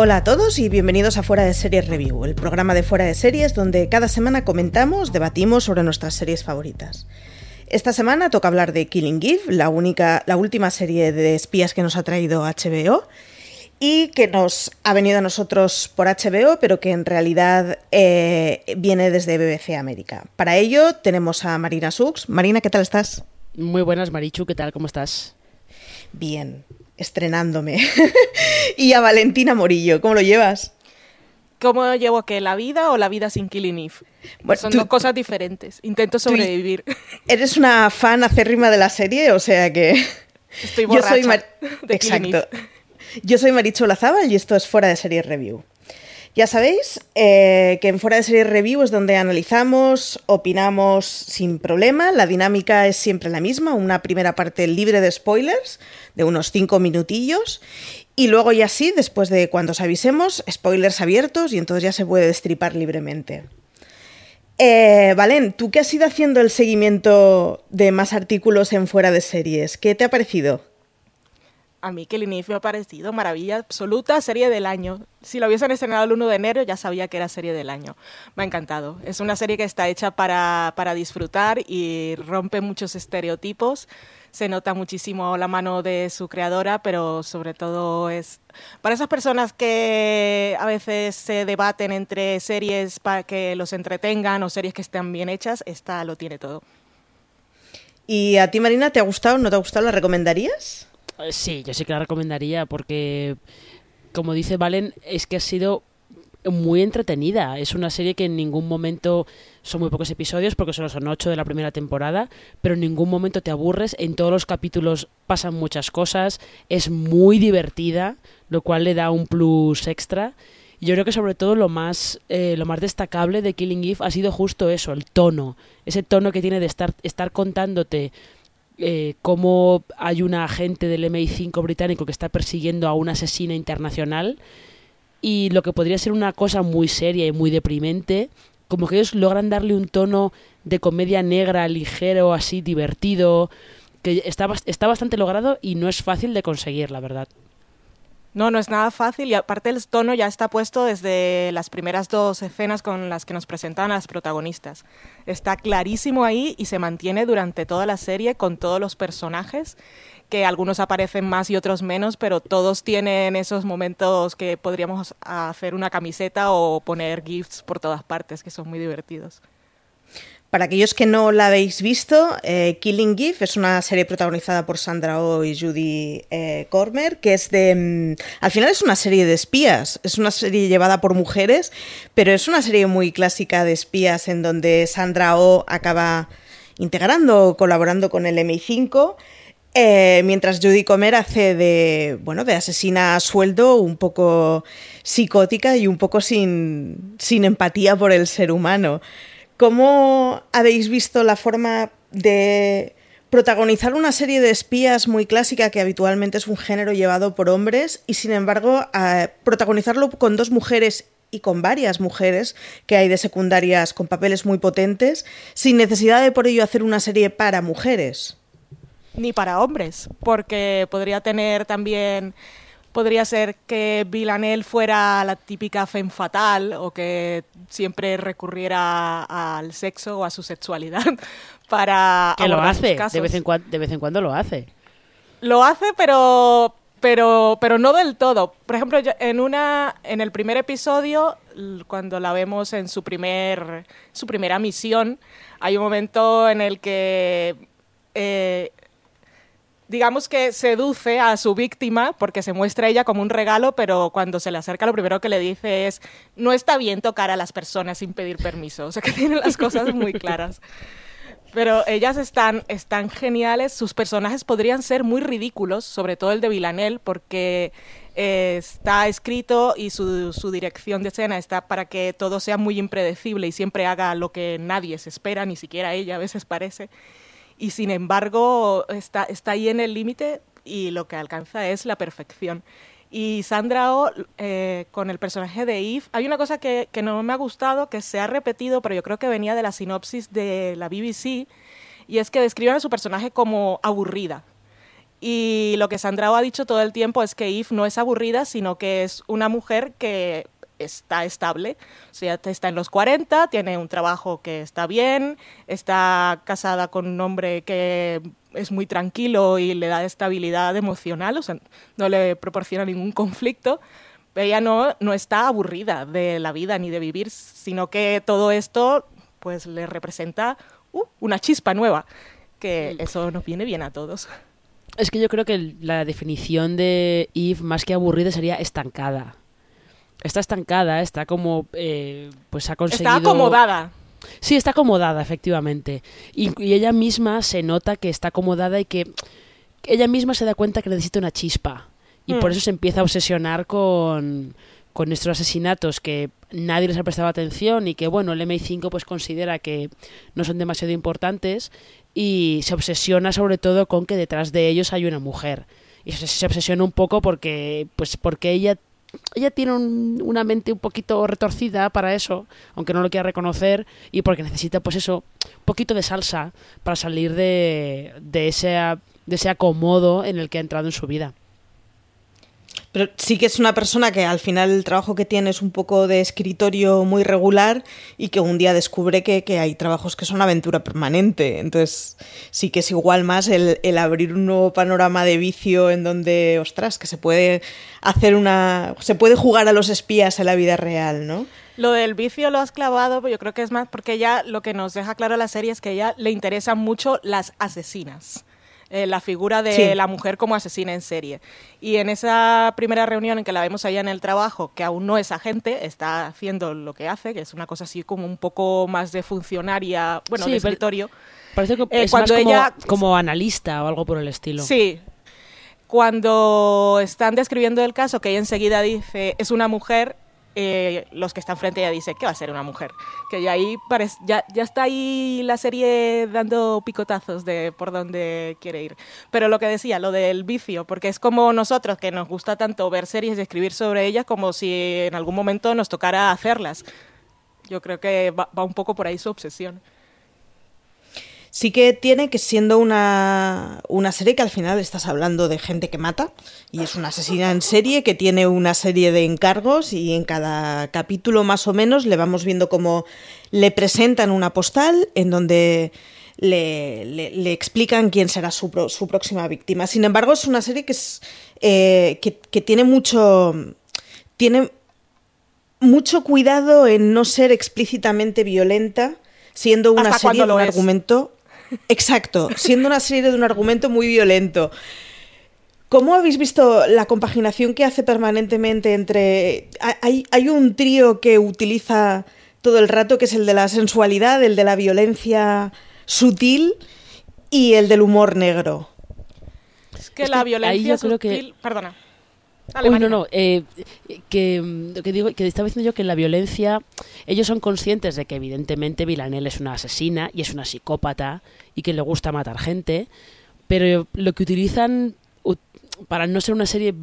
Hola a todos y bienvenidos a Fuera de Series Review, el programa de Fuera de Series donde cada semana comentamos, debatimos sobre nuestras series favoritas. Esta semana toca hablar de Killing Eve, la, única, la última serie de espías que nos ha traído HBO y que nos ha venido a nosotros por HBO, pero que en realidad eh, viene desde BBC América. Para ello tenemos a Marina Sux. Marina, ¿qué tal estás? Muy buenas, Marichu, ¿qué tal? ¿Cómo estás? Bien, estrenándome. y a Valentina Morillo, ¿cómo lo llevas? ¿Cómo llevo que ¿La vida o la vida sin Killing Eve? Son dos cosas diferentes. Intento sobrevivir. Eres una fan acérrima de la serie, o sea que... Estoy borracha Yo soy de Exacto. Yo soy Maricho Lazábal y esto es Fuera de Serie Review. Ya sabéis eh, que en Fuera de Serie Review es donde analizamos, opinamos sin problema. La dinámica es siempre la misma, una primera parte libre de spoilers, de unos cinco minutillos. Y luego ya sí, después de cuando os avisemos, spoilers abiertos y entonces ya se puede destripar libremente. Eh, Valen, ¿tú qué has ido haciendo el seguimiento de más artículos en fuera de series? ¿Qué te ha parecido? A mí que me ha parecido maravilla absoluta, serie del año. Si lo hubiesen estrenado el 1 de enero ya sabía que era serie del año. Me ha encantado. Es una serie que está hecha para, para disfrutar y rompe muchos estereotipos. Se nota muchísimo la mano de su creadora, pero sobre todo es para esas personas que a veces se debaten entre series para que los entretengan o series que estén bien hechas, esta lo tiene todo. ¿Y a ti, Marina, te ha gustado? ¿No te ha gustado? ¿La recomendarías? Eh, sí, yo sí que la recomendaría porque, como dice Valen, es que ha sido muy entretenida. Es una serie que en ningún momento son muy pocos episodios, porque solo son ocho de la primera temporada, pero en ningún momento te aburres. En todos los capítulos pasan muchas cosas. Es muy divertida, lo cual le da un plus extra. Yo creo que sobre todo lo más, eh, lo más destacable de Killing Eve ha sido justo eso, el tono. Ese tono que tiene de estar, estar contándote eh, cómo hay un agente del MI5 británico que está persiguiendo a una asesina internacional y lo que podría ser una cosa muy seria y muy deprimente, como que ellos logran darle un tono de comedia negra, ligero, así, divertido, que está, está bastante logrado y no es fácil de conseguir, la verdad. No, no es nada fácil y aparte el tono ya está puesto desde las primeras dos escenas con las que nos presentan a las protagonistas. Está clarísimo ahí y se mantiene durante toda la serie con todos los personajes, que algunos aparecen más y otros menos, pero todos tienen esos momentos que podríamos hacer una camiseta o poner gifs por todas partes, que son muy divertidos. Para aquellos que no la habéis visto, eh, Killing Eve es una serie protagonizada por Sandra Oh y Judy eh, Cormer, que es de... Mm, al final es una serie de espías, es una serie llevada por mujeres, pero es una serie muy clásica de espías en donde Sandra Oh acaba integrando o colaborando con el MI5, eh, mientras Judy Comer hace de, bueno, de asesina a sueldo un poco psicótica y un poco sin, sin empatía por el ser humano. ¿Cómo habéis visto la forma de protagonizar una serie de espías muy clásica que habitualmente es un género llevado por hombres y sin embargo protagonizarlo con dos mujeres y con varias mujeres que hay de secundarias con papeles muy potentes sin necesidad de por ello hacer una serie para mujeres? Ni para hombres, porque podría tener también podría ser que Villanelle fuera la típica femme fatal o que siempre recurriera al sexo o a su sexualidad para que lo hace de vez en cuando de vez en cuando lo hace Lo hace, pero pero pero no del todo. Por ejemplo, en una en el primer episodio, cuando la vemos en su primer su primera misión, hay un momento en el que eh, digamos que seduce a su víctima porque se muestra ella como un regalo, pero cuando se le acerca lo primero que le dice es no está bien tocar a las personas sin pedir permiso. O sea que tiene las cosas muy claras. Pero ellas están, están geniales. Sus personajes podrían ser muy ridículos, sobre todo el de Villanelle, porque eh, está escrito y su, su dirección de escena está para que todo sea muy impredecible y siempre haga lo que nadie se espera, ni siquiera ella a veces parece. Y sin embargo, está, está ahí en el límite y lo que alcanza es la perfección. Y Sandra Oh, eh, con el personaje de Eve, hay una cosa que, que no me ha gustado, que se ha repetido, pero yo creo que venía de la sinopsis de la BBC, y es que describen a su personaje como aburrida. Y lo que Sandra Oh ha dicho todo el tiempo es que Eve no es aburrida, sino que es una mujer que está estable. O sea, está en los 40, tiene un trabajo que está bien, está casada con un hombre que es muy tranquilo y le da estabilidad emocional, o sea, no le proporciona ningún conflicto. Ella no, no está aburrida de la vida ni de vivir, sino que todo esto pues le representa uh, una chispa nueva, que eso nos viene bien a todos. Es que yo creo que la definición de Eve, más que aburrida, sería estancada. Está estancada, está como. eh, pues ha conseguido. Está acomodada. Sí, está acomodada, efectivamente. Y, y ella misma se nota que está acomodada y que que ella misma se da cuenta que necesita una chispa. Y por Mm. eso se empieza a obsesionar con, con estos asesinatos que nadie les ha prestado atención y que, bueno, el MI5 pues considera que no son demasiado importantes y se obsesiona sobre todo con que detrás de ellos hay una mujer. Y se, se obsesiona un poco porque, pues porque ella ella tiene un- una mente un poquito retorcida para eso, aunque no lo quiera reconocer, y porque necesita, pues eso, un poquito de salsa para salir de, de, ese, de ese acomodo en el que ha entrado en su vida. Pero sí que es una persona que al final el trabajo que tiene es un poco de escritorio muy regular y que un día descubre que, que hay trabajos que son aventura permanente. Entonces sí que es igual más el, el abrir un nuevo panorama de vicio en donde, ostras, que se puede hacer una... se puede jugar a los espías en la vida real, ¿no? Lo del vicio lo has clavado, pero yo creo que es más porque ella lo que nos deja claro la serie es que a ella le interesan mucho las asesinas. Eh, la figura de Sí. la mujer como asesina en serie. Y en esa primera reunión en que la vemos allá en el trabajo, que aún no es agente, está haciendo lo que hace, que es una cosa así como un poco más de funcionaria, bueno, Sí, de escritorio. Parece que Eh, cuando más como, ella- como analista o algo por el estilo. Sí. Cuando están describiendo el caso, que ella enseguida dice, es una mujer, eh, los que están frente a ella dicen, ¿qué va a ser una mujer? Que ya ahí parece, ya, ya está ahí la serie dando picotazos de por dónde quiere ir. Pero lo que decía, lo del vicio, porque es como nosotros, que nos gusta tanto ver series y escribir sobre ellas, como si en algún momento nos tocara hacerlas. Yo creo que va, va un poco por ahí su obsesión. Sí que tiene que siendo una, una serie que al final estás hablando de gente que mata y es una asesina en serie que tiene una serie de encargos y en cada capítulo más o menos le vamos viendo cómo le presentan una postal en donde le, le- le explican quién será su, pro- su próxima víctima. Sin embargo, es una serie que, es, eh, que, que tiene mucho... Tiene mucho cuidado en no ser explícitamente violenta, siendo una serie de un es. argumento. Exacto, siendo una serie de un argumento muy violento. ¿Cómo habéis visto la compaginación que hace permanentemente entre... Hay, hay un trío que utiliza todo el rato, que es el de la sensualidad, el de la violencia sutil y el del humor negro. Es que Es la que violencia ahí yo creo que- sutil- Perdona. Dale, Uy, no, no, eh, que, mm, que digo, que estaba diciendo yo que en la violencia ellos son conscientes de que evidentemente Villanelle es una asesina y es una psicópata y que le gusta matar gente, pero lo que utilizan para no ser una serie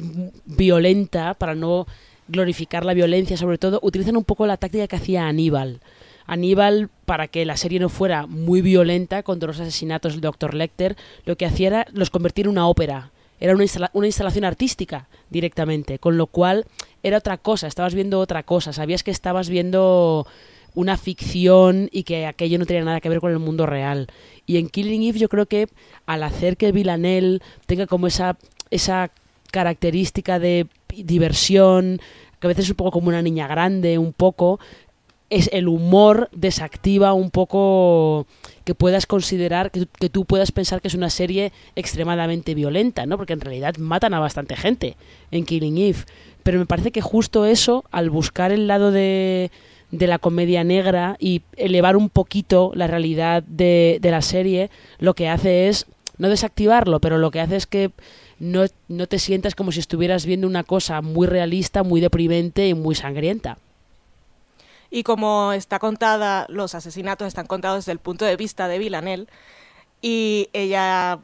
violenta, para no glorificar la violencia sobre todo, utilizan un poco la táctica que hacía Aníbal. Aníbal, para que la serie no fuera muy violenta contra los asesinatos del Dr. Lecter, lo que hacía era los convertir en una ópera era una, una instalación artística directamente, con lo cual era otra cosa, estabas viendo otra cosa, sabías que estabas viendo una ficción y que aquello no tenía nada que ver con el mundo real. Y en Killing Eve yo creo que al hacer que Villanelle tenga como esa, esa característica de diversión, que a veces es un poco como una niña grande, un poco, es el humor desactiva un poco que puedas considerar, que, que, tú puedas pensar que es una serie extremadamente violenta, ¿no? Porque en realidad matan a bastante gente en Killing Eve. Pero me parece que justo eso, al buscar el lado de, de la comedia negra y elevar un poquito la realidad de, de, la serie, lo que hace es, no desactivarlo, pero lo que hace es que no, no te sientas como si estuvieras viendo una cosa muy realista, muy deprimente y muy sangrienta. Y como está contada, los asesinatos están contados desde el punto de vista de Villanelle, y ella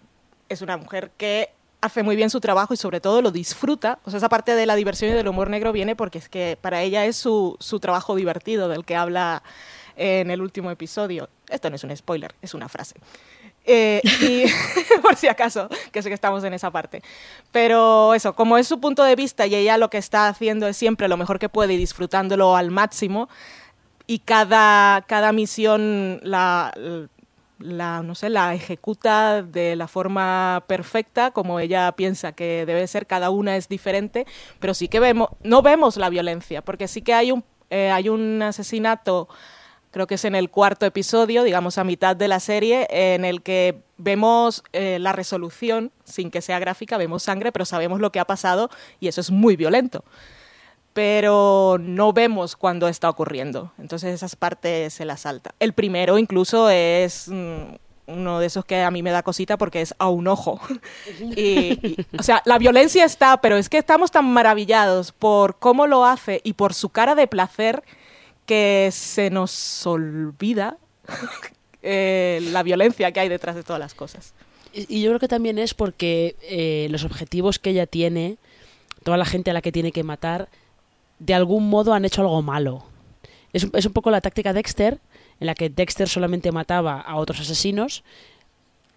es una mujer que hace muy bien su trabajo y sobre todo lo disfruta. O sea, esa parte de la diversión y del humor negro viene porque es que para ella es su, su trabajo divertido del que habla en el último episodio. Esto no es un spoiler, es una frase. Eh, y por si acaso, que sé que estamos en esa parte. Pero eso, como es su punto de vista y ella lo que está haciendo es siempre lo mejor que puede y disfrutándolo al máximo, y cada, cada misión la, no sé, la ejecuta de la forma perfecta, como ella piensa que debe ser, cada una es diferente, pero sí que vemos, no vemos la violencia, porque sí que hay un, eh, hay un asesinato creo que es en el cuarto episodio, digamos a mitad de la serie, en el que vemos eh, la resolución, sin que sea gráfica, vemos sangre, pero sabemos lo que ha pasado y eso es muy violento. Pero no vemos cuando está ocurriendo. Entonces esas partes se las salta. El primero incluso es mm, uno de esos que a mí me da cosita porque es a un ojo. y, y, o sea, la violencia está, pero es que estamos tan maravillados por cómo lo hace y por su cara de placer se nos olvida eh, la violencia que hay detrás de todas las cosas. Y yo creo que también es porque eh, los objetivos que ella tiene, toda la gente a la que tiene que matar, de algún modo han hecho algo malo. Es, es un poco la táctica Dexter, en la que Dexter solamente mataba a otros asesinos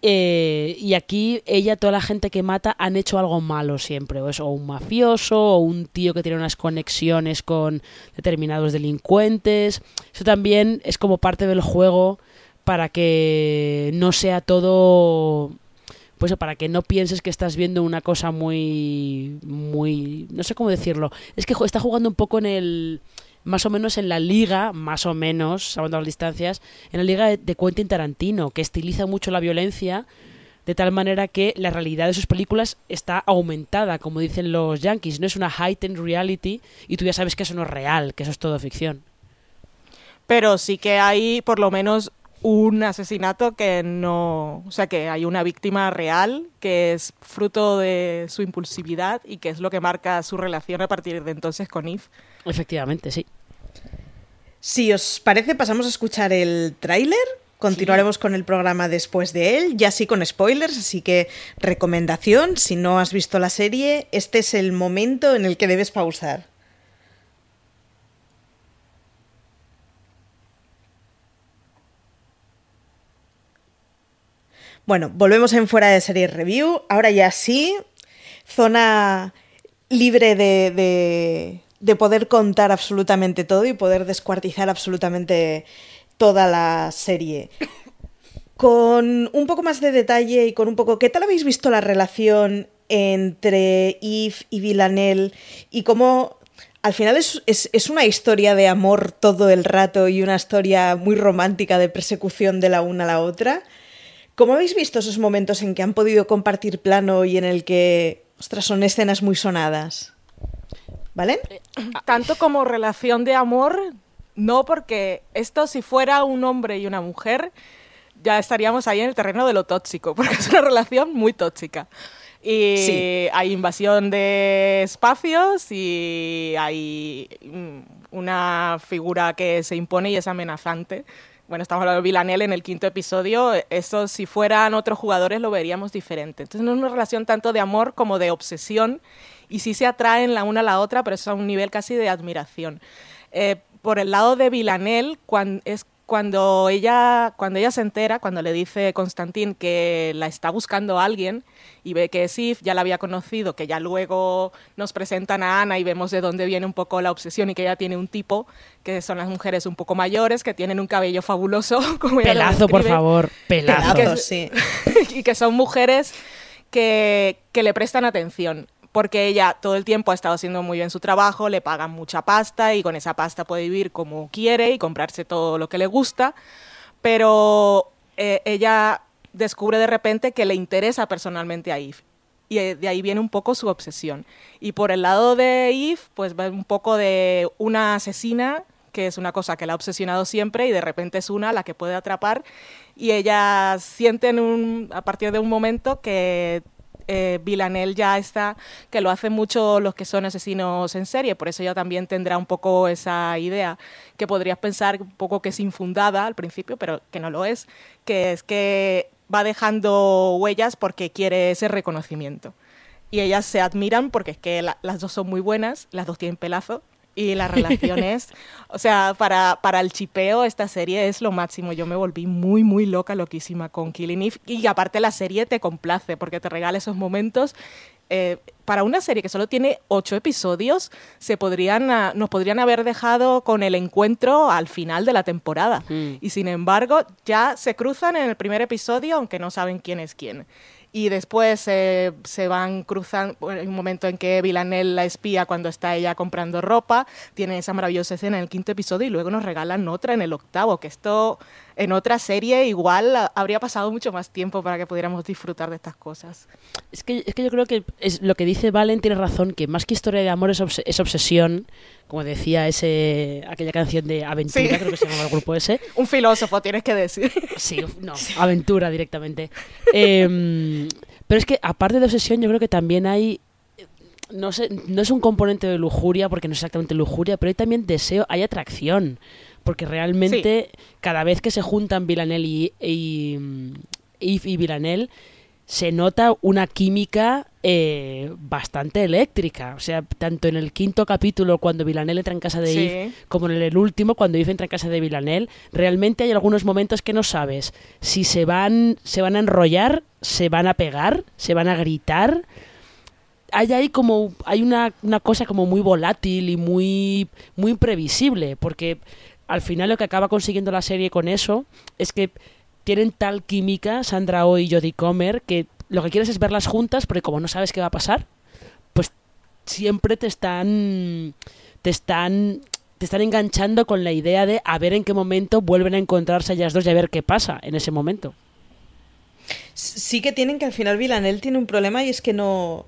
eh, y aquí ella, toda la gente que mata, han hecho algo malo siempre. O es o un mafioso, o un tío que tiene unas conexiones con determinados delincuentes. Eso también es como parte del juego para que no sea todo pues para que no pienses que estás viendo una cosa muy muy no sé cómo decirlo es que está jugando un poco en el más o menos en la liga, más o menos, salvando las distancias, en la liga de, de Quentin Tarantino, que estiliza mucho la violencia de tal manera que la realidad de sus películas está aumentada, como dicen los yankees, no es una heightened reality y tú ya sabes que eso no es real, que eso es todo ficción. Pero sí que hay por lo menos un asesinato que no, o sea, que hay una víctima real que es fruto de su impulsividad y que es lo que marca su relación a partir de entonces con Eve. Efectivamente, sí. Si os parece, pasamos a escuchar el tráiler. Continuaremos sí. con el programa después de él, ya sí con spoilers, así que recomendación, si no has visto la serie, este es el momento en el que debes pausar. Bueno, volvemos en fuera de serie review. Ahora ya sí, zona libre de, de, de, poder contar absolutamente todo y poder descuartizar absolutamente toda la serie. Con un poco más de detalle y con un poco... ¿Qué tal habéis visto la relación entre Yves y Villanelle y cómo al final es, es, es, una historia de amor todo el rato y una historia muy romántica de persecución de la una a la otra? ¿Cómo habéis visto esos momentos en que han podido compartir plano y en el que, ostras, son escenas muy sonadas? ¿Vale? Tanto como relación de amor, no, porque esto si fuera un hombre y una mujer, ya estaríamos ahí en el terreno de lo tóxico, porque es una relación muy tóxica. Y sí. hay invasión de espacios y hay una figura que se impone y es amenazante bueno, estamos hablando de Villanelle en el quinto episodio, eso si fueran otros jugadores lo veríamos diferente. Entonces no es una relación tanto de amor como de obsesión y sí se atraen la una a la otra, pero es a un nivel casi de admiración. Eh, por el lado de Villanelle, cuando es cuando ella, cuando ella se entera, cuando le dice Constantín que la está buscando alguien y ve que es If, ya la había conocido, que ya luego nos presentan a Ana y vemos de dónde viene un poco la obsesión y que ella tiene un tipo, que son las mujeres un poco mayores, que tienen un cabello fabuloso. Como pelazo, por favor, pelazo. Pelazo, sí. y que son mujeres que, que le prestan atención porque ella todo el tiempo ha estado haciendo muy bien su trabajo, le pagan mucha pasta y con esa pasta puede vivir como quiere y comprarse todo lo que le gusta, pero eh, ella descubre de repente que le interesa personalmente a Eve. Y eh, de ahí viene un poco su obsesión. Y por el lado de Eve, pues va un poco de una asesina, que es una cosa que la ha obsesionado siempre, y de repente es una la que puede atrapar. Y ella siente un, a partir de un momento que eh, ya está, que lo hacen mucho los que son asesinos en serie, por eso ella también tendrá un poco esa idea, que podrías pensar un poco que es infundada al principio, pero que no lo es, que es que va dejando huellas porque quiere ese reconocimiento. Y ellas se admiran porque es que las dos son muy buenas, las dos tienen pelazo, y las relaciones, o sea, para, para el chipeo esta serie es lo máximo. Yo me volví muy, muy loca, loquísima con Killing Eve. Y aparte la serie te complace porque te regala esos momentos. Eh, para una serie que solo tiene ocho episodios, se podrían, ah, nos podrían haber dejado con el encuentro al final de la temporada. Mm. Y sin embargo, ya se cruzan en el primer episodio, aunque no saben quién es quién y después eh, se van cruzando, hay un momento en que Villanelle la espía cuando está ella comprando ropa, tiene esa maravillosa escena en el quinto episodio y luego nos regalan otra en el octavo, que esto en otra serie igual habría pasado mucho más tiempo para que pudiéramos disfrutar de estas cosas. Es que, es que yo creo que es lo que dice Valen tiene razón, que más que historia de amor es, obs- es obsesión, como decía ese aquella canción de Aventura, Sí. creo que se llamaba el grupo ese. Un filósofo, tienes que decir. Sí, no, aventura directamente. Em, pero es que aparte de obsesión, yo creo que también hay. No sé, no es un componente de lujuria, porque no es exactamente lujuria, pero hay también deseo, hay atracción. Porque realmente, cada vez que se juntan Villanel y, y, mm, Eve y Villanel, se nota una química eh, bastante eléctrica. O sea, tanto en el quinto capítulo, cuando Villanel entra en casa de Sí. Eve, como en el último, cuando Eve entra en casa de Villanel, realmente hay algunos momentos que no sabes si se van, se van a enrollar, se van a pegar, se van a gritar. Hay ahí como hay una, una cosa como muy volátil y muy muy imprevisible, porque al final lo que acaba consiguiendo la serie con eso es que tienen tal química Sandra Oh y Jodie Comer que lo que quieres es verlas juntas, porque como no sabes qué va a pasar, pues siempre te están te están te están enganchando con la idea de a ver en qué momento vuelven a encontrarse ellas dos y a ver qué pasa en ese momento. Sí que tienen que al final Villanel tiene un problema y es que no...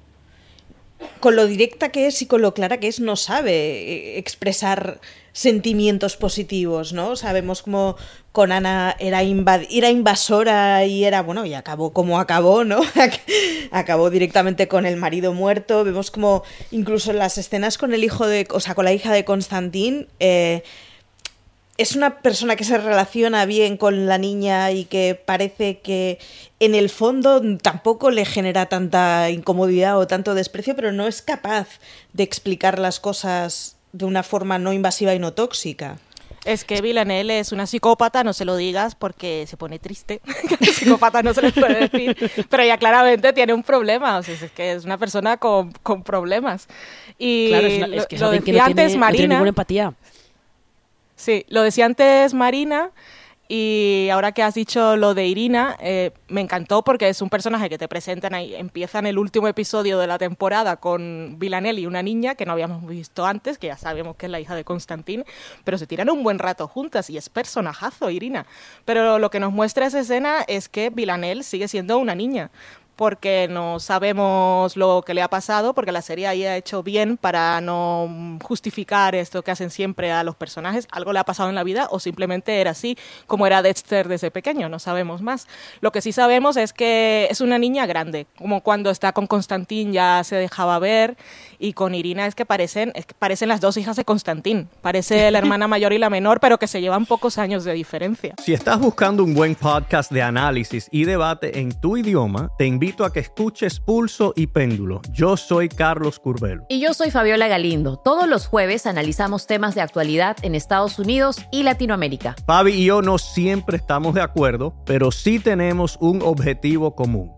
Con lo directa que es y con lo clara que es, no sabe eh, expresar sentimientos positivos, ¿no? Sabemos como con Ana era, era invasora y era, bueno, y acabó como acabó, ¿no? acabó directamente con el marido muerto. Vemos como incluso en las escenas con el hijo de, o sea, con la hija de Constantín, eh, es una persona que se relaciona bien con la niña y que parece que en el fondo tampoco le genera tanta incomodidad o tanto desprecio, pero no es capaz de explicar las cosas de una forma no invasiva y no tóxica. Es que Villanelle es una psicópata, no se lo digas porque se pone triste. Que a los psicópatas no se les puede decir. Pero ella claramente tiene un problema. O sea, es que es una persona con, con problemas. Y Claro, es, una- es lo- que es lo que decía no antes tiene, no tiene Marina. ninguna empatía. Sí, lo decía antes Marina y ahora que has dicho lo de Irina, eh, me encantó porque es un personaje que te presentan ahí. Empiezan el último episodio de la temporada con Villanelle y una niña que no habíamos visto antes, que ya sabemos que es la hija de Constantín, pero se tiran un buen rato juntas y es personajazo Irina. Pero lo que nos muestra esa escena es que Villanelle sigue siendo una niña porque no sabemos lo que le ha pasado, porque la serie ahí ha hecho bien para no justificar esto que hacen siempre a los personajes. Algo le ha pasado en la vida o simplemente era así, como era Dexter desde pequeño, no sabemos más. Lo que sí sabemos es que es una niña grande, como cuando está con Constantín ya se dejaba ver Y con Irina es que parecen, es que parecen las dos hijas de Constantín. Parece la hermana mayor y la menor, pero que se llevan pocos años de diferencia. Si estás buscando un buen podcast de análisis y debate en tu idioma, te invito a que escuches Pulso y Péndulo. Yo soy Carlos Curbelo. Y yo soy Fabiola Galindo. Todos los jueves analizamos temas de actualidad en Estados Unidos y Latinoamérica. Fabi y yo no siempre estamos de acuerdo, pero sí tenemos un objetivo común.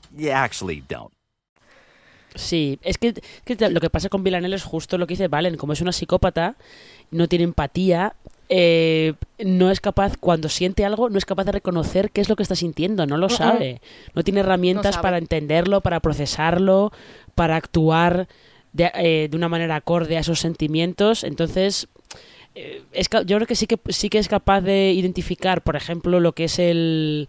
You actually don't. Sí, es que, lo que pasa con Villanelle es justo lo que dice Valen, como es una psicópata, no tiene empatía, eh, no es capaz, cuando siente algo, no es capaz de reconocer qué es lo que está sintiendo, no lo sabe, no tiene herramientas para entenderlo, para procesarlo, para actuar de, eh, de una manera acorde a esos sentimientos, entonces eh, es ca- yo creo que sí que sí que es capaz de identificar, por ejemplo, lo que es el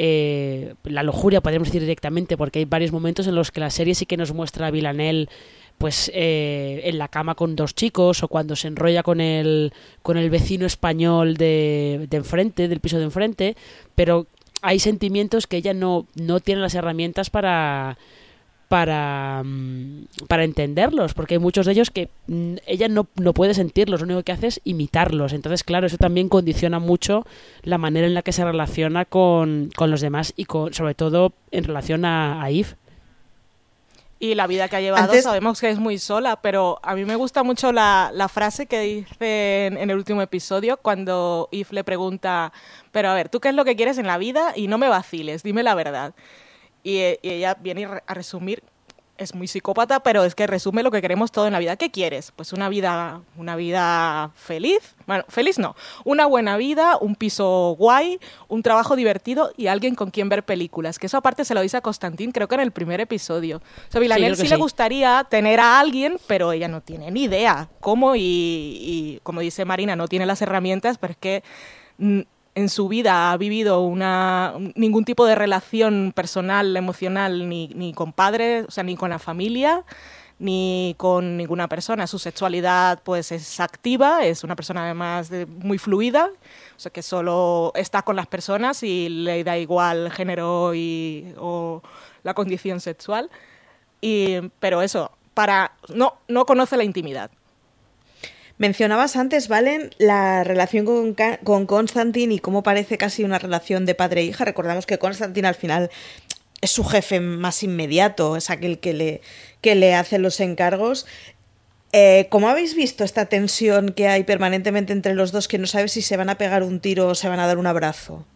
eh, la lujuria, podríamos decir directamente, porque hay varios momentos en los que la serie sí que nos muestra a Villanelle pues eh, en la cama con dos chicos o cuando se enrolla con el con el vecino español de, de enfrente, del piso de enfrente, pero hay sentimientos que ella no, no tiene las herramientas para para, mm, para entenderlos, porque hay muchos de ellos que mm, ella no, no puede sentirlos, lo único que hace es imitarlos. Entonces, claro, eso también condiciona mucho la manera en la que se relaciona con, con los demás y con, sobre todo en relación a, a Eve. Y la vida que ha llevado Antes- sabemos que es muy sola, pero a mí me gusta mucho la, la frase que dice en, en el último episodio cuando Eve le pregunta, pero a ver, ¿tú qué es lo que quieres en la vida? Y no me vaciles, dime la verdad. Y, eh, y ella viene a resumir, es muy psicópata, pero es que resume lo que queremos todo en la vida. ¿Qué quieres? Pues una vida, una vida feliz. Bueno, feliz no. Una buena vida, un piso guay, un trabajo divertido y alguien con quien ver películas. Que eso aparte se lo dice a Constantín, creo que en el primer episodio. O sea, Villanelle sí, le gustaría tener a alguien, pero ella no tiene ni idea cómo y, y, como dice Marina, no tiene las herramientas, pero es que mm, en su vida ha vivido ningún tipo de relación personal, emocional, ni, ni con padres, o sea, ni con la familia, ni con ninguna persona. Su sexualidad pues es activa, es una persona además de- muy fluida, o sea que solo está con las personas y le da igual género y, o la condición sexual. Y, pero eso, para no, no conoce la intimidad. Mencionabas antes, Valen, la relación con, con Constantine y cómo parece casi una relación de padre e hija. Recordamos que Constantine al final es su jefe más inmediato, es aquel que le, que le hace los encargos. Eh, ¿Cómo habéis visto esta tensión que hay permanentemente entre los dos que no sabes si se van a pegar un tiro o se van a dar un abrazo?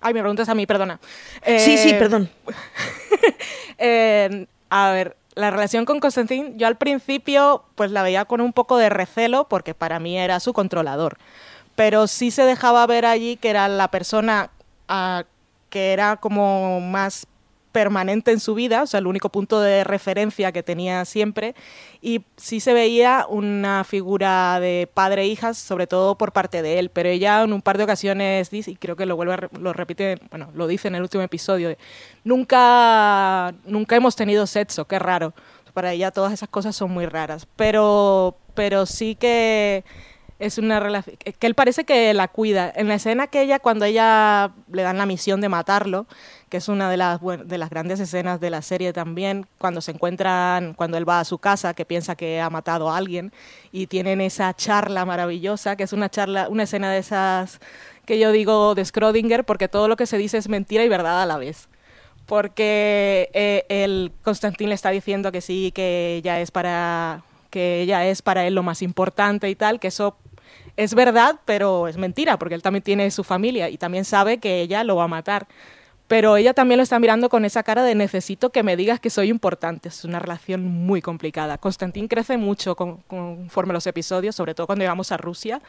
Ay, me preguntas a mí, perdona. sí, sí, Eh, perdón. Eh, a ver, la relación con Constantin, yo al principio pues la veía con un poco de recelo porque para mí era su controlador. Pero sí se dejaba ver allí que era la persona que era como más permanente en su vida, o sea, el único punto de referencia que tenía siempre, y sí se veía una figura de padre e hijas, sobre todo por parte de él, pero ella en un par de ocasiones dice, y creo que lo vuelve lo repite, bueno, lo dice en el último episodio, nunca, nunca hemos tenido sexo, qué raro. Para ella todas esas cosas son muy raras, pero, pero sí que es una relación que él parece que la cuida. En la escena que ella, cuando ella le dan la misión de matarlo, que es una de las, de las grandes escenas de la serie también, cuando se encuentran, cuando él va a su casa, que piensa que ha matado a alguien, y tienen esa charla maravillosa, que es una charla, una escena de esas que yo digo de Schrödinger, porque todo lo que se dice es mentira y verdad a la vez porque eh, el Constantín le está diciendo que sí, que ella es para que ella es para él lo más importante y tal, que eso es verdad, pero es mentira, porque él también tiene su familia y también sabe que ella lo va a matar. Pero ella también lo está mirando con esa cara de necesito que me digas que soy importante. Es una relación muy complicada. Constantín crece mucho conforme los episodios, sobre todo cuando llegamos a Rusia,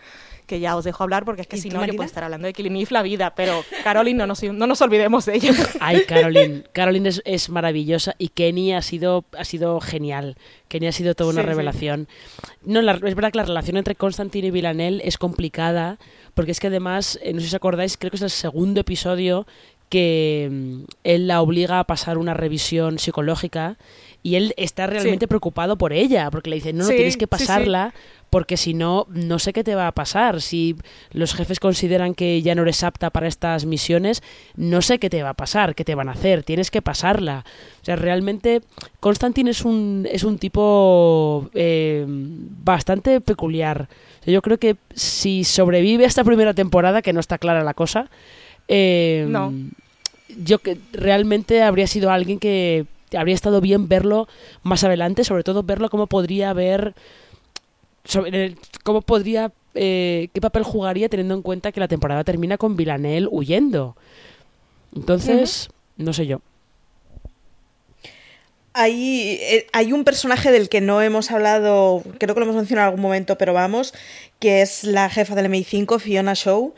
que ya os dejo hablar porque es que si no yo puedo estar hablando de Killing Eve la vida, pero Caroline no nos, no nos olvidemos de ella. Ay, Caroline, Caroline es, maravillosa y Kenny ha sido, ha sido genial. Kenny ha sido toda una revelación. No, es verdad que la relación entre Constantine y Villanelle es complicada, porque es que además, eh, no sé si os acordáis, creo que es el segundo episodio que mm, él la obliga a pasar una revisión psicológica y él está realmente preocupado por ella, porque le dice, no, no tienes que pasarla, porque si no, no sé qué te va a pasar. Si los jefes consideran que ya no eres apta para estas misiones, no sé qué te va a pasar, qué te van a hacer, tienes que pasarla. O sea, realmente Constantine es un, es un tipo eh, bastante peculiar. yo creo que si sobrevive a esta primera temporada, que no está clara la cosa, eh, no. Yo que realmente habría sido alguien que habría estado bien verlo más adelante, sobre todo verlo cómo podría haber, sobre, cómo podría, eh, qué papel jugaría teniendo en cuenta que la temporada termina con Villanel huyendo. Entonces, no sé yo. Hay, eh, hay, un personaje del que no hemos hablado, creo que lo hemos mencionado en algún momento, pero vamos, que es la jefa del MI5, Fiona Shaw,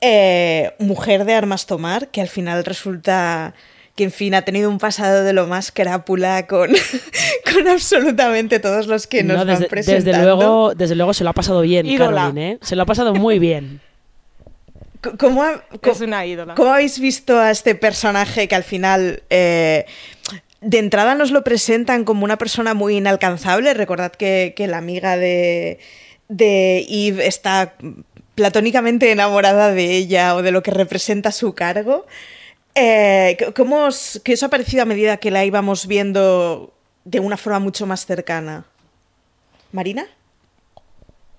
eh, mujer de armas tomar, que al final resulta que en fin ha tenido un pasado de lo más crápula con, con absolutamente todos los que nos desde, van presentando. Desde luego, desde luego se lo ha pasado bien, Caroline, ¿eh? Se lo ha pasado muy bien. ¿Cómo, es una ídola. ¿Cómo habéis visto a este personaje que al final... Eh, de entrada nos lo presentan como una persona muy inalcanzable. Recordad que, la amiga de, de Eve está platónicamente enamorada de ella o de lo que representa su cargo. Eh, ¿cómo os, ¿Qué os ha parecido a medida que la íbamos viendo de una forma mucho más cercana? ¿Marina?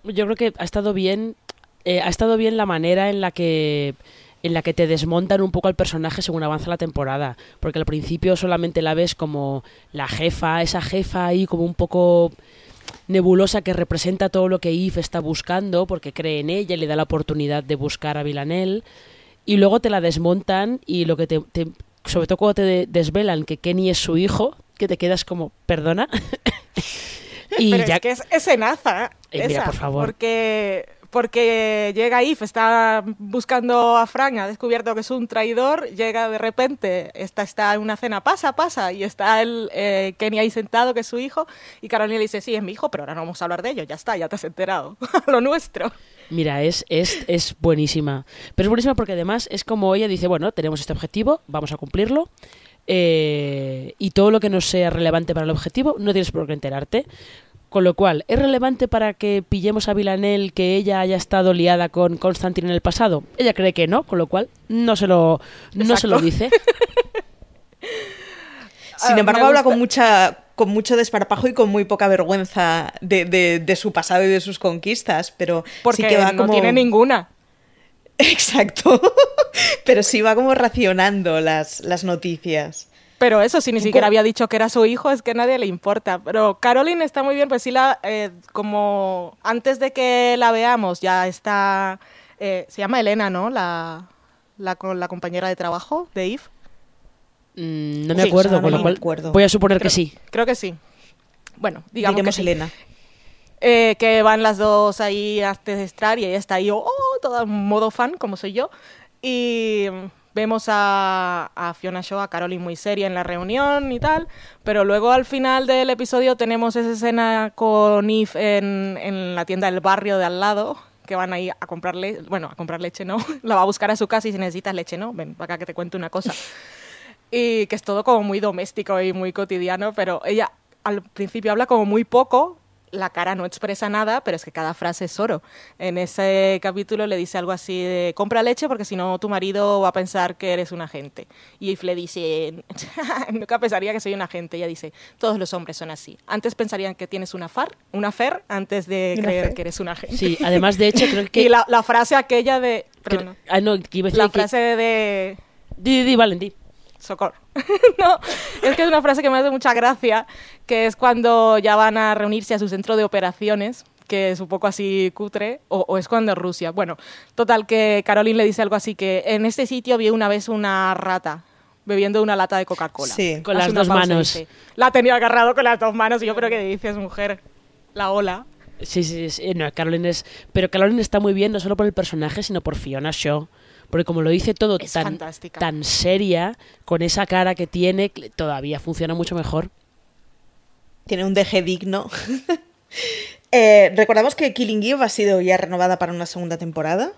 Yo creo que ha estado bien. Eh, ha estado bien la manera en la que en la que te desmontan un poco al personaje según avanza la temporada. Porque al principio solamente la ves como la jefa, esa jefa ahí como un poco nebulosa que representa todo lo que Eve está buscando porque cree en ella y le da la oportunidad de buscar a Villanelle y luego te la desmontan y lo que te, sobre todo cuando te desvelan que Kenny es su hijo, que te quedas como, perdona. y ya... es que es escenaza. Eh, mira, por favor. Porque porque llega If, está buscando a Frank, ha descubierto que es un traidor, llega de repente, está, está en una cena, pasa, pasa, y está el eh, Kenny ahí sentado, que es su hijo, y Carolina le dice, sí, es mi hijo, pero ahora no vamos a hablar de ello, ya está, ya te has enterado, lo nuestro. Mira, es, es, es buenísima. Pero es buenísima porque además es como ella dice, bueno, tenemos este objetivo, vamos a cumplirlo. Eh, y todo lo que no sea relevante para el objetivo, no tienes por qué enterarte. Con lo cual, ¿es relevante para que pillemos a Villanel que ella haya estado liada con Constantine en el pasado? Ella cree que no, con lo cual no se lo, no se lo dice. Sin ah, embargo, habla con mucha con mucho desparpajo y con muy poca vergüenza de, su pasado y de sus conquistas, pero Porque sí que va no tiene ninguna. Exacto. pero sí va como racionando las, las noticias. Pero eso, si ni siquiera había dicho que era su hijo, es que a nadie le importa. Pero Caroline está muy bien, pues sí, la, eh, como antes de que la veamos, ya está. Eh, se llama Elena, ¿no? La, la, la compañera de trabajo de Eve. Mm, no me acuerdo, con lo cual voy a suponer que sí. Creo que sí. Bueno, digamos que Elena. Eh, que van las dos ahí a estar y ella está ahí, oh, todo modo fan, como soy yo. Y vemos a, Fiona Shaw, a Caroline muy seria en la reunión y tal, pero luego al final del episodio tenemos esa escena con Eve en, la tienda del barrio de al lado, que van ahí a comprarle, bueno, a comprar leche no, la va a buscar a su casa y si necesitas leche no, ven acá que te cuento una cosa. Y que es todo como muy doméstico y muy cotidiano, pero ella al principio habla como muy poco, la cara no expresa nada, pero es que cada frase es oro. En ese capítulo le dice algo así de, compra leche porque si no tu marido va a pensar que eres un agente. Y If le dice, nunca pensaría que soy un agente. Ella dice, todos los hombres son así. Antes pensarían que tienes una far, una fer, antes de creer que eres un agente. Sí, además de hecho creo que... y la, frase aquella de... ah, no, la frase de... Di, di, di socorro. no, es que es una frase que me hace mucha gracia, que es cuando ya van a reunirse a su centro de operaciones, que es un poco así cutre, o, es cuando Rusia. Bueno, total, que Caroline le dice algo así que en este sitio vi una vez una rata. bebiendo una lata de Coca-Cola. Sí. Con Hace las dos manos. dice, La tenía agarrado con las dos manos y yo, pero ¿qué dices, mujer? La ola. Sí, sí, sí. No, Caroline es. Pero Caroline está muy bien, no solo por el personaje, sino por Fiona Shaw. Porque como lo dice todo Es tan, fantástica. tan seria, con esa cara que tiene, todavía funciona mucho mejor. Tiene un deje digno. Eh, recordamos que Killing Eve ha sido ya renovada para una segunda temporada.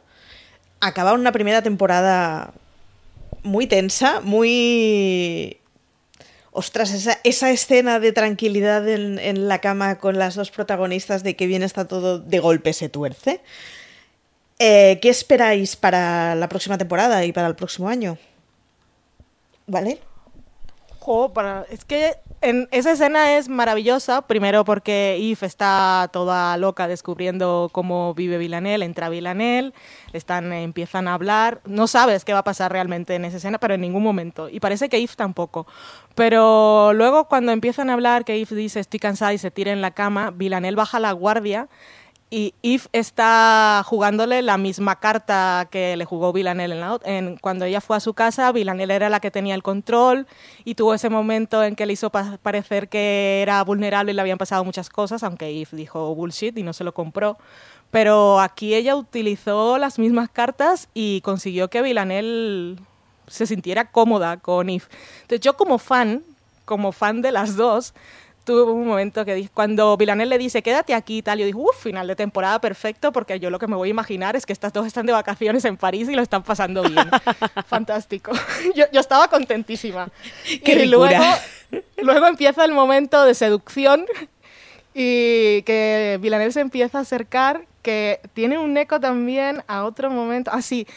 Acaba una primera temporada muy tensa, muy... Ostras, esa, esa escena de tranquilidad en, en la cama con las dos protagonistas de que bien está todo de golpe se tuerce. Eh, ¿Qué esperáis para la próxima temporada y para el próximo año? ¿Vale? Jo, para- es que en esa escena es maravillosa, primero porque Eve está toda loca descubriendo cómo vive Villanelle, entra Villanelle, están, empiezan a hablar, no sabes qué va a pasar realmente en esa escena, pero en ningún momento, y parece que Eve tampoco. Pero luego cuando empiezan a hablar, que Eve dice estoy cansada y se tira en la cama, Villanelle baja la guardia y Eve está jugándole la misma carta que le jugó Villanelle en la en, cuando ella fue a su casa. Villanelle era la que tenía el control y tuvo ese momento en que le hizo pa- parecer que era vulnerable y le habían pasado muchas cosas, aunque Eve dijo bullshit y no se lo compró. Pero aquí ella utilizó las mismas cartas y consiguió que Villanelle se sintiera cómoda con Eve. Entonces yo como fan, como fan de las dos, tuve un momento que cuando Villanelle le dice quédate aquí y tal, yo dije, uff, final de temporada perfecto, porque yo lo que me voy a imaginar es que estas dos están de vacaciones en París y lo están pasando bien. Fantástico. Yo, yo estaba contentísima. Qué y luego, ricura. luego empieza el momento de seducción y que Villanelle se empieza a acercar, que tiene un eco también a otro momento, ah sí,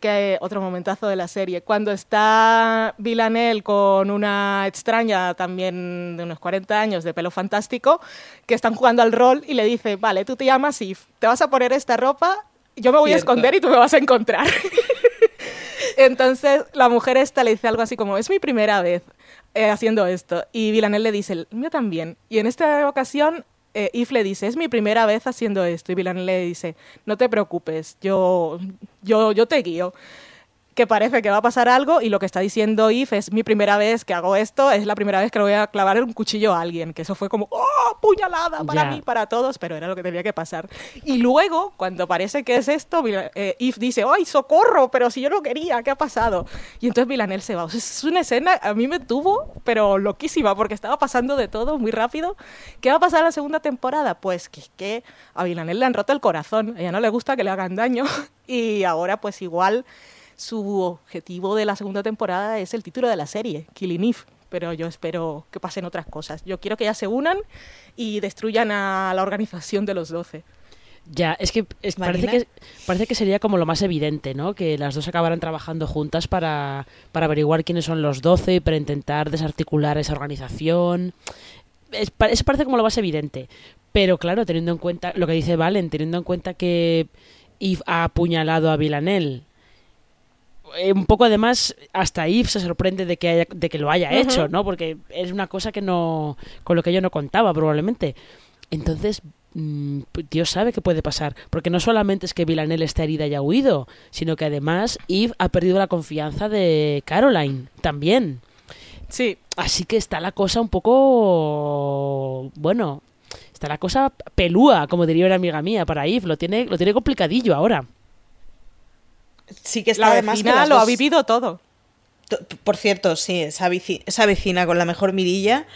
que otro momentazo de la serie, cuando está Villanelle con una extraña también de unos 40 años de pelo fantástico, que están jugando al rol y le dice, vale, tú te llamas Eve, te vas a poner esta ropa, yo me voy a esconder y tú me vas a encontrar. Entonces la mujer esta le dice algo así como, es mi primera vez eh, haciendo esto. Y Villanelle le dice, el mío también. Y en esta ocasión, eh, le dice, es mi primera vez haciendo esto. Y Villanelle le dice, no te preocupes, yo, yo, yo te guío. Que parece que va a pasar algo y lo que está diciendo Yves es mi primera vez que hago esto, es la primera vez que le voy a clavar un cuchillo a alguien. Que eso fue como, ¡oh, puñalada! Para Ya. mí, para todos, pero era lo que tenía que pasar. Y luego, cuando parece que es esto, eh, Yves dice, ¡ay, socorro! Pero si yo no quería, ¿qué ha pasado? Y entonces Villanelle se va. O sea, es una escena, a mí me tuvo, pero loquísima, porque estaba pasando de todo muy rápido. ¿Qué va a pasar en la segunda temporada? Pues que, que a Villanelle le han roto el corazón. A ella no le gusta que le hagan daño. Y ahora, pues igual, su objetivo de la segunda temporada es el título de la serie, Killing Eve. Pero yo espero que pasen otras cosas. Yo quiero que ellas se unan y destruyan a la organización de los doce. Ya, es que es- parece, que parece que sería como lo más evidente, ¿no? Que las dos acabaran trabajando juntas para, para averiguar quiénes son los 12 y para intentar desarticular esa organización. Es, eso parece como lo más evidente. Pero claro, teniendo en cuenta lo que dice Valen, teniendo en cuenta que Eve ha apuñalado a Villanelle. Eh, un poco además, hasta Eve se sorprende de que, haya- de que lo haya hecho, ¿no? Porque es una cosa que no. con lo que yo no contaba, probablemente. Entonces, mm, pues Dios sabe qué puede pasar. Porque no solamente es que Villanelle está herida y ha huido, sino que además Eve ha perdido la confianza de Caroline también. Sí, Así que está la cosa un poco. Bueno, está la cosa pelúa, como diría una amiga mía, para Eve. Lo tiene, lo tiene complicadillo ahora. Sí que está la además vecina lo ha vivido todo. To- Por cierto, sí, esa, vici- esa vecina con la mejor mirilla.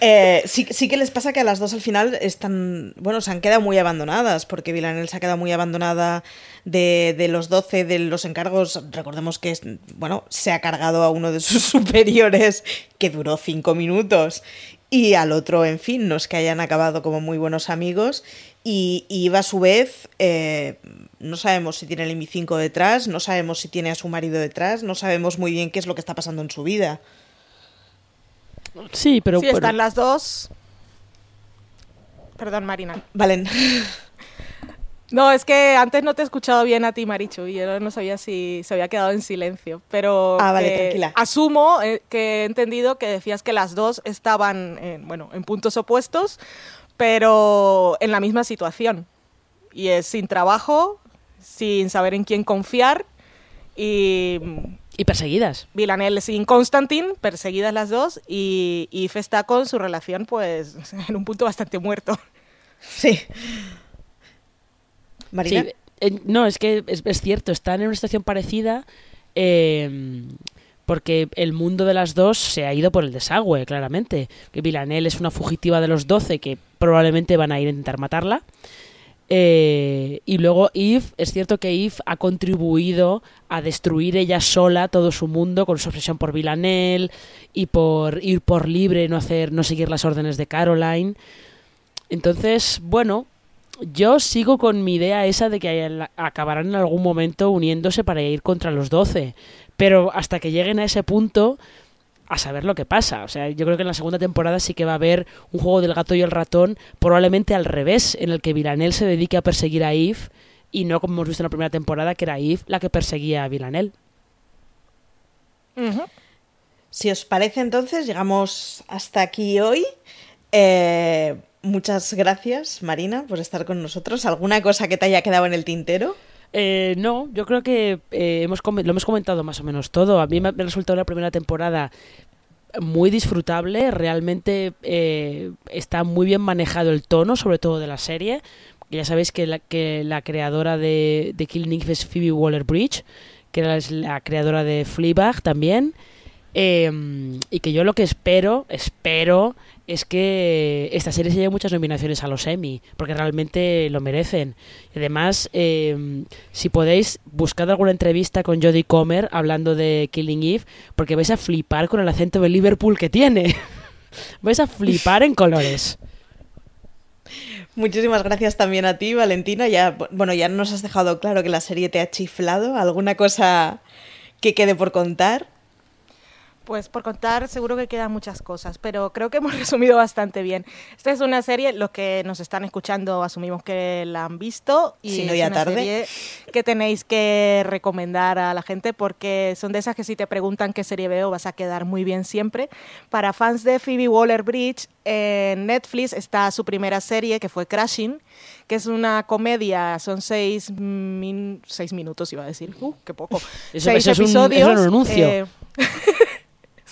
eh, sí, sí que les pasa que a las dos al final están, bueno, se han quedado muy abandonadas, porque Villanelle se ha quedado muy abandonada de, de los 12, de los encargos. Recordemos que, bueno, se ha cargado a uno de sus superiores que duró cinco minutos. Y al otro, en fin, no es que hayan acabado como muy buenos amigos. Y, y Eva, a su vez, eh, no sabemos si tiene el IMI5 detrás, no sabemos si tiene a su marido detrás, no sabemos muy bien qué es lo que está pasando en su vida. Sí, pero. sí, pero- están las dos. Perdón, Marina. Valen. No, es que antes no te he escuchado bien a ti, Marichu, y yo no sabía si se había quedado en silencio. Pero Ah, vale, que tranquila. asumo eh, que he entendido que decías que las dos estaban, en, bueno, en puntos opuestos, pero en la misma situación. Y es sin trabajo, sin saber en quién confiar y, Y perseguidas. Villanelle sin Constantine, perseguidas las dos, y Eve está con su relación, pues, en un punto bastante muerto. Sí. Marina. Sí, eh, no, es que es, es cierto, están en una situación parecida eh, porque el mundo de las dos se ha ido por el desagüe, claramente. Que Villanelle es una fugitiva de los 12 que probablemente van a ir a intentar matarla. Eh, y luego Eve, es cierto que Eve ha contribuido a destruir ella sola todo su mundo con su obsesión por Villanelle y por ir por libre, no hacer, no seguir las órdenes de Caroline. Entonces, bueno, yo sigo con mi idea esa de que acabarán en algún momento uniéndose para ir contra los 12. Pero hasta que lleguen a ese punto, a saber lo que pasa. O sea, yo creo que en la segunda temporada sí que va a haber un juego del gato y el ratón, probablemente al revés, en el que Villanelle se dedique a perseguir a Eve y no como hemos visto en la primera temporada, que era Eve la que perseguía a Villanelle. Ujú. Si os parece, entonces, llegamos hasta aquí hoy. Eh, muchas gracias, Marina, por estar con nosotros. ¿Alguna cosa que te haya quedado en el tintero? Eh, no, yo creo que eh, hemos lo hemos comentado más o menos todo. A mí me ha resultado la primera temporada muy disfrutable, realmente eh, está muy bien manejado el tono, sobre todo de la serie. Ya sabéis que la, que la creadora de, de Killing Eve es Phoebe Waller-Bridge, que es la creadora de Fleabag también. Eh, y que yo lo que espero, espero, es que esta serie se lleve muchas nominaciones a los Emmy, porque realmente lo merecen. Además, eh, si podéis, buscad alguna entrevista con Jodie Comer hablando de Killing Eve, porque vais a flipar con el acento de Liverpool que tiene. vais a flipar en colores. Muchísimas gracias también a ti, Valentina. Ya, bueno, ya nos has dejado claro que la serie te ha chiflado. ¿Alguna cosa que quede por contar? Pues por contar, seguro que quedan muchas cosas, pero creo que hemos resumido bastante bien. Esta es una serie, los que nos están escuchando asumimos que la han visto y Si no, es ya una tarde. serie que tenéis que recomendar a la gente porque son de esas que si te preguntan qué serie veo vas a quedar muy bien siempre. Para fans de Phoebe Waller-Bridge, en Netflix está su primera serie que fue Crashing, que es una comedia, son seis, min- seis minutos iba a decir, uh, qué poco. Eso- seis eso es un- episodios. eso es un anuncio. eh,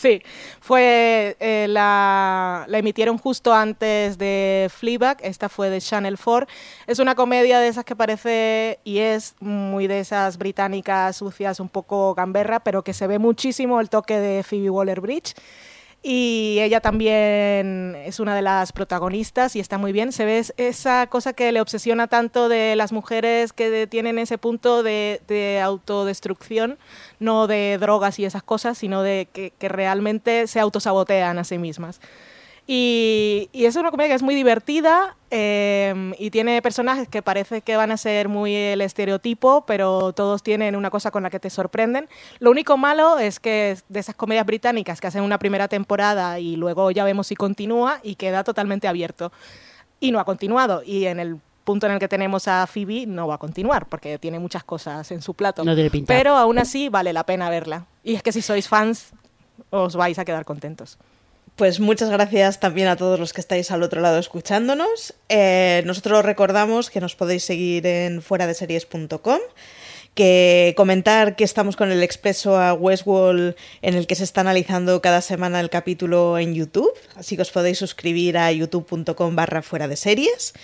Sí, fue eh, la, emitieron justo antes de Fleabag, esta fue de Channel 4. Es una comedia de esas que parece y es muy de esas británicas sucias, un poco gamberra, pero que se ve muchísimo el toque de Phoebe Waller-Bridge. Y ella también es una de las protagonistas y está muy bien. Se ve es- esa cosa que le obsesiona tanto de las mujeres que tienen ese punto de, de autodestrucción, no de drogas y esas cosas, sino de que, que realmente se autosabotean a sí mismas. Y, y es una comedia que es muy divertida eh, y tiene personajes que parece que van a ser muy el estereotipo, pero todos tienen una cosa con la que te sorprenden. Lo único malo es que es de esas comedias británicas que hacen una primera temporada y luego ya vemos si continúa y queda totalmente abierto. Y no ha continuado. Y en el punto en el que tenemos a Phoebe no va a continuar porque tiene muchas cosas en su plato. No tiene pinta. Pero aún así vale la pena verla. Y es que si sois fans os vais a quedar contentos. Pues muchas gracias también a todos los que estáis al otro lado escuchándonos. Eh, nosotros recordamos que nos podéis seguir en fuera de series.com, que comentar que estamos con el expreso a Westwall en el que se está analizando cada semana el capítulo en YouTube, así que os podéis suscribir a youtube.com barra fuera de series.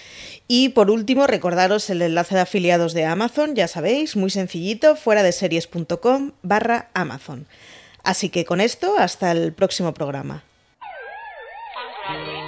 Y por último, recordaros el enlace de afiliados de Amazon, ya sabéis, muy sencillito, fuera de series.com barra Amazon. Así que con esto, hasta el próximo programa. Daddy.